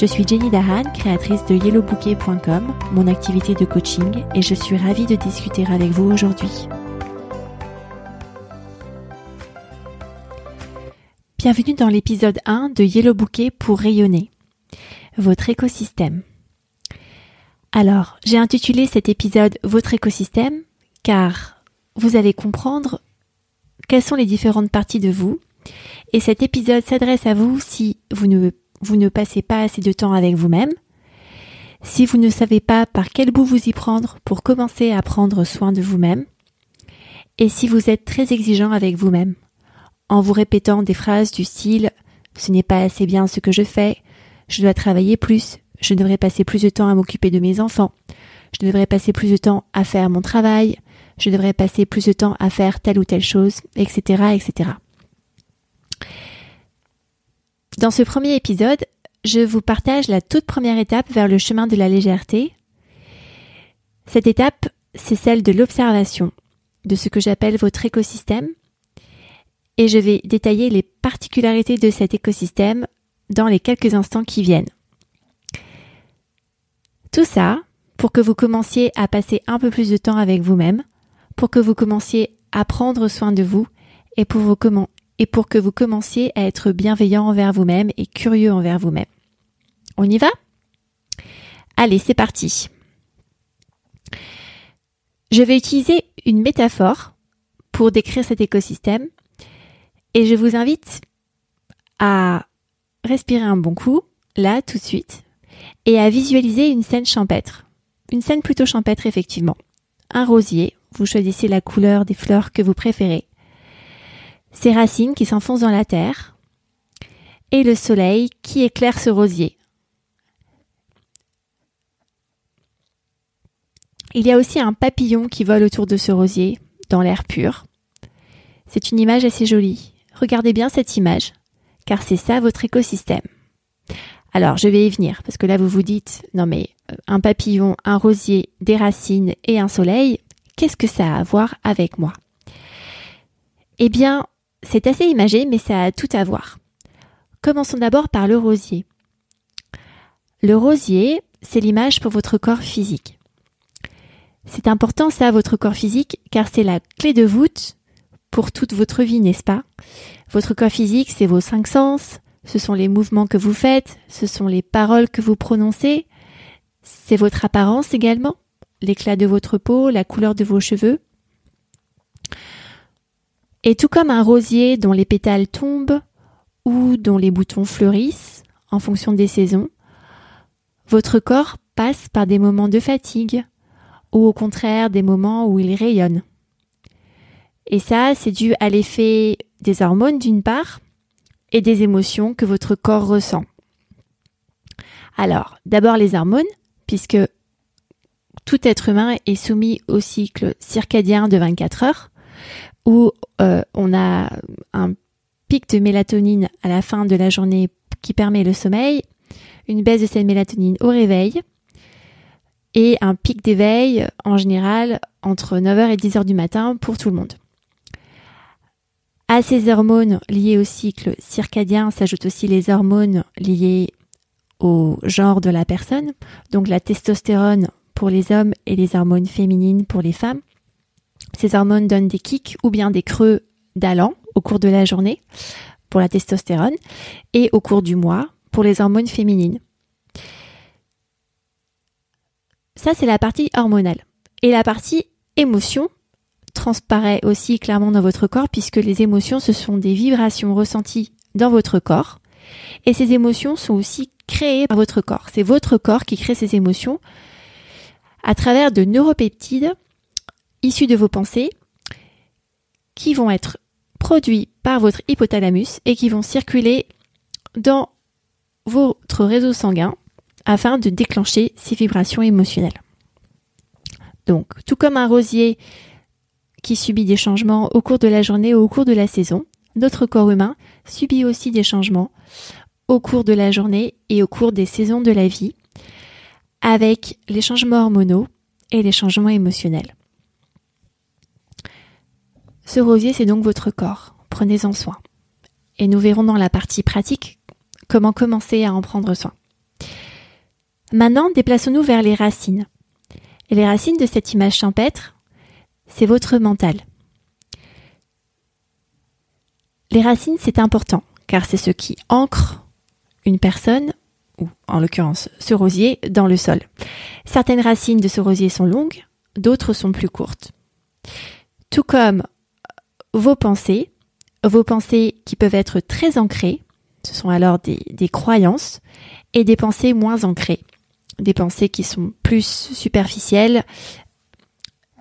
Je suis Jenny Dahan, créatrice de yellowbouquet.com, mon activité de coaching, et je suis ravie de discuter avec vous aujourd'hui. Bienvenue dans l'épisode 1 de Yellow Bouquet pour rayonner, votre écosystème. Alors, j'ai intitulé cet épisode Votre écosystème car vous allez comprendre quelles sont les différentes parties de vous et cet épisode s'adresse à vous si vous ne vous ne passez pas assez de temps avec vous-même, si vous ne savez pas par quel bout vous y prendre pour commencer à prendre soin de vous-même, et si vous êtes très exigeant avec vous-même, en vous répétant des phrases du style ce n'est pas assez bien ce que je fais, je dois travailler plus, je devrais passer plus de temps à m'occuper de mes enfants, je devrais passer plus de temps à faire mon travail, je devrais passer plus de temps à faire telle ou telle chose, etc., etc. Dans ce premier épisode, je vous partage la toute première étape vers le chemin de la légèreté. Cette étape, c'est celle de l'observation de ce que j'appelle votre écosystème et je vais détailler les particularités de cet écosystème dans les quelques instants qui viennent. Tout ça pour que vous commenciez à passer un peu plus de temps avec vous-même, pour que vous commenciez à prendre soin de vous et pour, vous, et pour que vous commenciez à être bienveillant envers vous-même et curieux envers vous-même. On y va? Allez, c'est parti. Je vais utiliser une métaphore pour décrire cet écosystème et je vous invite à respirer un bon coup, là, tout de suite, et à visualiser une scène champêtre. Une scène plutôt champêtre, effectivement. Un rosier, vous choisissez la couleur des fleurs que vous préférez ses racines qui s'enfoncent dans la terre, et le soleil qui éclaire ce rosier. Il y a aussi un papillon qui vole autour de ce rosier, dans l'air pur. C'est une image assez jolie. Regardez bien cette image, car c'est ça votre écosystème. Alors, je vais y venir, parce que là, vous vous dites, non mais, euh, un papillon, un rosier, des racines et un soleil, qu'est-ce que ça a à voir avec moi? Eh bien, c'est assez imagé, mais ça a tout à voir. Commençons d'abord par le rosier. Le rosier, c'est l'image pour votre corps physique. C'est important ça, votre corps physique, car c'est la clé de voûte pour toute votre vie, n'est-ce pas? Votre corps physique, c'est vos cinq sens, ce sont les mouvements que vous faites, ce sont les paroles que vous prononcez, c'est votre apparence également, l'éclat de votre peau, la couleur de vos cheveux. Et tout comme un rosier dont les pétales tombent ou dont les boutons fleurissent en fonction des saisons, votre corps passe par des moments de fatigue ou au contraire des moments où il rayonne. Et ça, c'est dû à l'effet des hormones d'une part et des émotions que votre corps ressent. Alors, d'abord les hormones, puisque tout être humain est soumis au cycle circadien de 24 heures, où euh, on a un pic de mélatonine à la fin de la journée qui permet le sommeil, une baisse de cette mélatonine au réveil et un pic d'éveil en général entre 9h et 10h du matin pour tout le monde. À ces hormones liées au cycle circadien s'ajoutent aussi les hormones liées au genre de la personne, donc la testostérone pour les hommes et les hormones féminines pour les femmes. Ces hormones donnent des kicks ou bien des creux d'allant au cours de la journée pour la testostérone et au cours du mois pour les hormones féminines. Ça, c'est la partie hormonale. Et la partie émotion transparaît aussi clairement dans votre corps puisque les émotions, ce sont des vibrations ressenties dans votre corps. Et ces émotions sont aussi créées par votre corps. C'est votre corps qui crée ces émotions à travers de neuropeptides issus de vos pensées qui vont être produits par votre hypothalamus et qui vont circuler dans votre réseau sanguin afin de déclencher ces vibrations émotionnelles. Donc, tout comme un rosier qui subit des changements au cours de la journée ou au cours de la saison, notre corps humain subit aussi des changements au cours de la journée et au cours des saisons de la vie, avec les changements hormonaux et les changements émotionnels. Ce rosier, c'est donc votre corps. Prenez-en soin. Et nous verrons dans la partie pratique comment commencer à en prendre soin. Maintenant, déplaçons-nous vers les racines. Et les racines de cette image champêtre, c'est votre mental. Les racines, c'est important, car c'est ce qui ancre une personne, ou en l'occurrence ce rosier, dans le sol. Certaines racines de ce rosier sont longues, d'autres sont plus courtes. Tout comme vos pensées, vos pensées qui peuvent être très ancrées, ce sont alors des, croyances, et des pensées moins ancrées, des pensées qui sont plus superficielles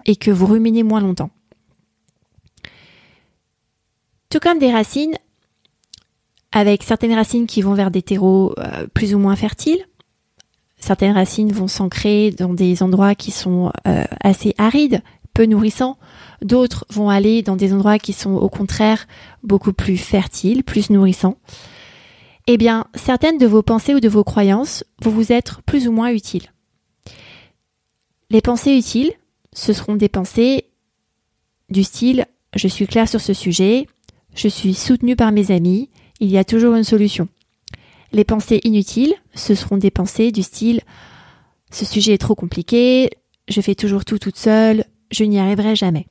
et que vous ruminez moins longtemps. Tout comme des racines, avec certaines racines qui vont vers des terreaux euh, plus ou moins fertiles. Certaines racines vont s'ancrer dans des endroits qui sont euh, assez arides, peu. D'autres vont aller dans des endroits qui sont au contraire beaucoup plus fertiles, plus nourrissants. Eh bien, certaines de vos pensées ou de vos croyances vont vous être plus ou moins utiles. Les pensées utiles, ce seront des pensées du style je suis clair sur ce sujet, je suis soutenu par mes amis, il y a toujours une solution. Les pensées inutiles, ce seront des pensées du style ce sujet est trop compliqué, je fais toujours tout toute seule, je n'y arriverai jamais.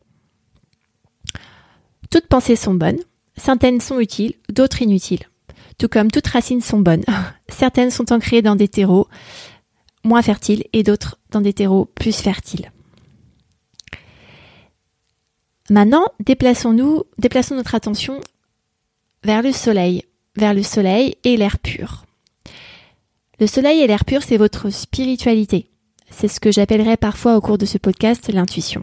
Toutes pensées sont bonnes, certaines sont utiles, d'autres inutiles. Tout comme toutes racines sont bonnes, certaines sont ancrées dans des terreaux moins fertiles et d'autres dans des terreaux plus fertiles. Maintenant, déplaçons-nous, déplaçons notre attention vers le soleil, vers le soleil et l'air pur. Le soleil et l'air pur, c'est votre spiritualité. C'est ce que j'appellerais parfois au cours de ce podcast l'intuition.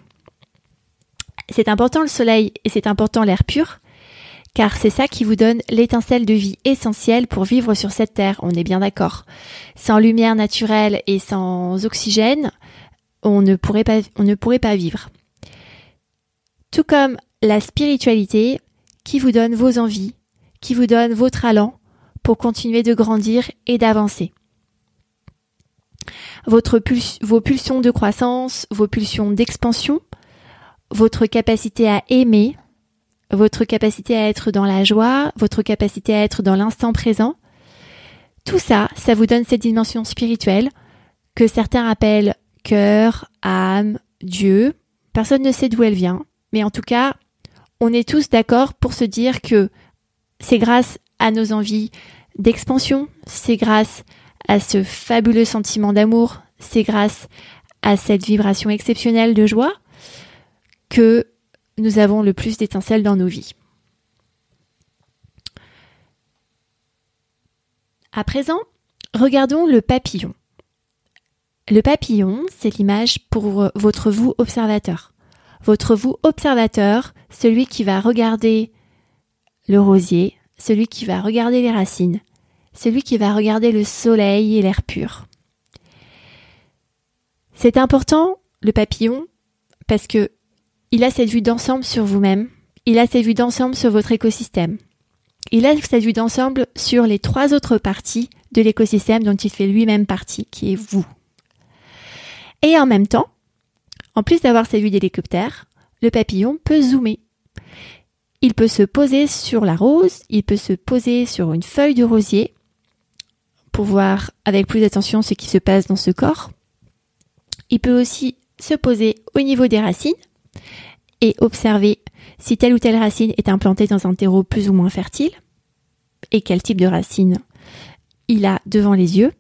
C'est important le soleil et c'est important l'air pur, car c'est ça qui vous donne l'étincelle de vie essentielle pour vivre sur cette terre, on est bien d'accord. Sans lumière naturelle et sans oxygène, on ne pourrait pas, on ne pourrait pas vivre. Tout comme la spiritualité qui vous donne vos envies, qui vous donne vos talents pour continuer de grandir et d'avancer. Votre vos pulsions de croissance, vos pulsions d'expansion, votre capacité à aimer, votre capacité à être dans la joie, votre capacité à être dans l'instant présent, tout ça, ça vous donne cette dimension spirituelle que certains appellent cœur, âme, Dieu. Personne ne sait d'où elle vient. Mais en tout cas, on est tous d'accord pour se dire que c'est grâce à nos envies d'expansion, c'est grâce à ce fabuleux sentiment d'amour, c'est grâce à cette vibration exceptionnelle de joie que nous avons le plus d'étincelles dans nos vies. À présent, regardons le papillon. Le papillon, c'est l'image pour votre vous observateur votre vous observateur, celui qui va regarder le rosier, celui qui va regarder les racines, celui qui va regarder le soleil et l'air pur. C'est important, le papillon, parce que il a cette vue d'ensemble sur vous-même, il a cette vue d'ensemble sur votre écosystème. Il a cette vue d'ensemble sur les trois autres parties de l'écosystème dont il fait lui-même partie, qui est vous. Et en même temps, en plus d'avoir sa vue d'hélicoptère, le papillon peut zoomer. Il peut se poser sur la rose, il peut se poser sur une feuille de rosier pour voir avec plus d'attention ce qui se passe dans ce corps. Il peut aussi se poser au niveau des racines et observer si telle ou telle racine est implantée dans un terreau plus ou moins fertile et quel type de racine il a devant les yeux.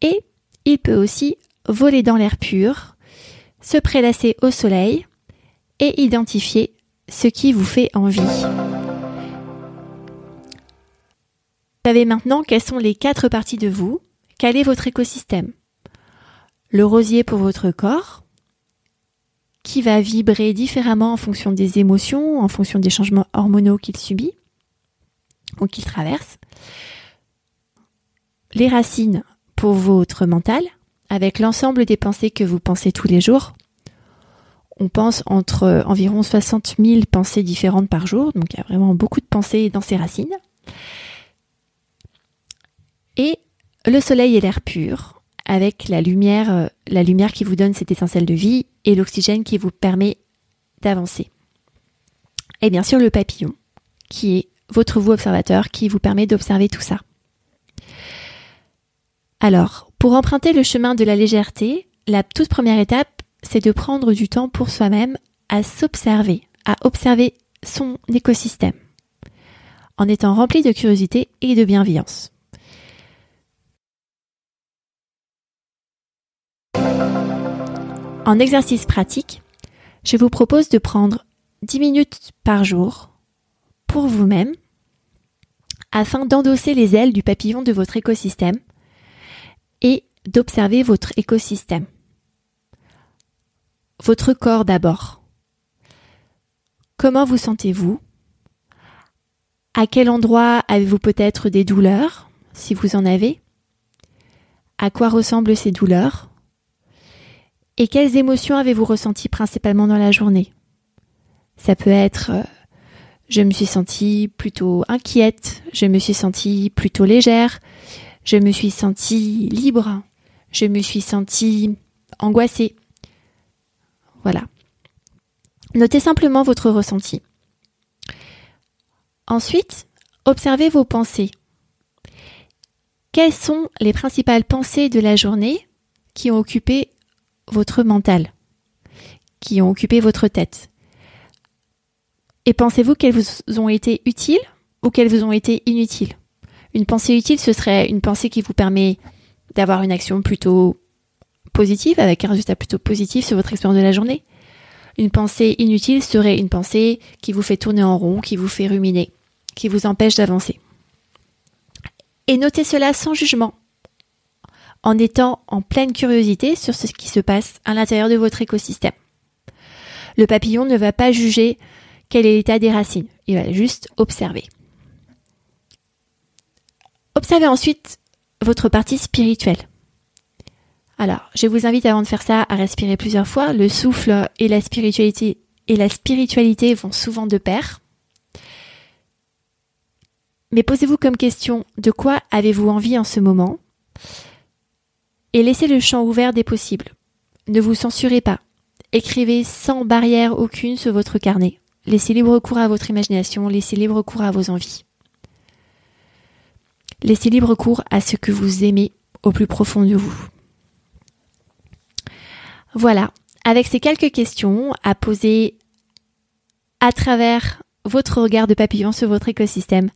Et il peut aussi voler dans l'air pur se prélasser au soleil et identifier ce qui vous fait envie. Vous savez maintenant quelles sont les quatre parties de vous, quel est votre écosystème? Le rosier pour votre corps, qui va vibrer différemment en fonction des émotions, en fonction des changements hormonaux qu'il subit ou qu'il traverse. Les racines pour votre mental, avec l'ensemble des pensées que vous pensez tous les jours. On pense entre environ 60 000 pensées différentes par jour, donc il y a vraiment beaucoup de pensées dans ces racines. Et le soleil et l'air pur, avec la lumière, euh, la lumière qui vous donne cette essentielle de vie et l'oxygène qui vous permet d'avancer. Et bien sûr le papillon, qui est votre vous observateur, qui vous permet d'observer tout ça. Alors, pour emprunter le chemin de la légèreté, la toute première étape, c'est de prendre du temps pour soi-même à s'observer, à observer son écosystème, en étant rempli de curiosité et de bienveillance. En exercice pratique, je vous propose de prendre 10 minutes par jour pour vous-même afin d'endosser les ailes du papillon de votre écosystème et d'observer votre écosystème. Votre corps d'abord. Comment vous sentez-vous? À quel endroit avez-vous peut-être des douleurs, si vous en avez? À quoi ressemblent ces douleurs? Et quelles émotions avez-vous ressenties principalement dans la journée? Ça peut être euh, je me suis sentie plutôt inquiète, je me suis sentie plutôt légère, je me suis sentie libre, je me suis sentie angoissée. Voilà. Notez simplement votre ressenti. Ensuite, observez vos pensées. Quelles sont les principales pensées de la journée qui ont occupé votre mental, qui ont occupé votre tête. Et pensez-vous qu'elles vous ont été utiles ou qu'elles vous ont été inutiles? Une pensée utile, ce serait une pensée qui vous permet d'avoir une action plutôt positive, avec un résultat plutôt positif sur votre expérience de la journée. Une pensée inutile serait une pensée qui vous fait tourner en rond, qui vous fait ruminer, qui vous empêche d'avancer. Et notez cela sans jugement en étant en pleine curiosité sur ce qui se passe à l'intérieur de votre écosystème. Le papillon ne va pas juger quel est l'état des racines, il va juste observer. Observez ensuite votre partie spirituelle. Alors, je vous invite avant de faire ça à respirer plusieurs fois. Le souffle et la spiritualité et la spiritualité vont souvent de pair. Mais posez-vous comme question de quoi avez-vous envie en ce moment? Et laissez le champ ouvert des possibles. Ne vous censurez pas. Écrivez sans barrière aucune sur votre carnet. Laissez libre cours à votre imagination, laissez libre cours à vos envies. Laissez libre cours à ce que vous aimez au plus profond de vous. Voilà, avec ces quelques questions à poser à travers votre regard de papillon sur votre écosystème,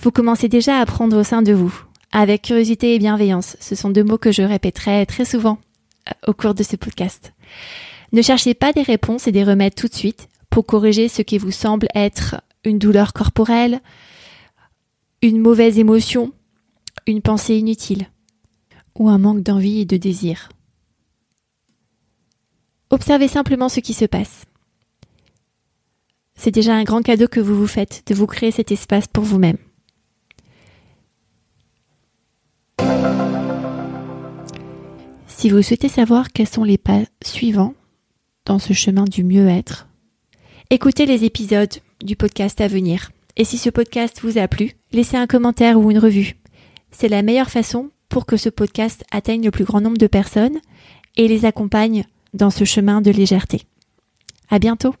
vous commencez déjà à prendre au sein de vous avec curiosité et bienveillance. Ce sont deux mots que je répéterai très souvent euh, au cours de ce podcast. Ne cherchez pas des réponses et des remèdes tout de suite pour corriger ce qui vous semble être une douleur corporelle, une mauvaise émotion, une pensée inutile ou un manque d'envie et de désir. Observez simplement ce qui se passe. C'est déjà un grand cadeau que vous vous faites de vous créer cet espace pour vous-même. Si vous souhaitez savoir quels sont les pas suivants dans ce chemin du mieux-être, écoutez les épisodes du podcast à venir. Et si ce podcast vous a plu, laissez un commentaire ou une revue. C'est la meilleure façon pour que ce podcast atteigne le plus grand nombre de personnes et les accompagne dans ce chemin de légèreté. À bientôt!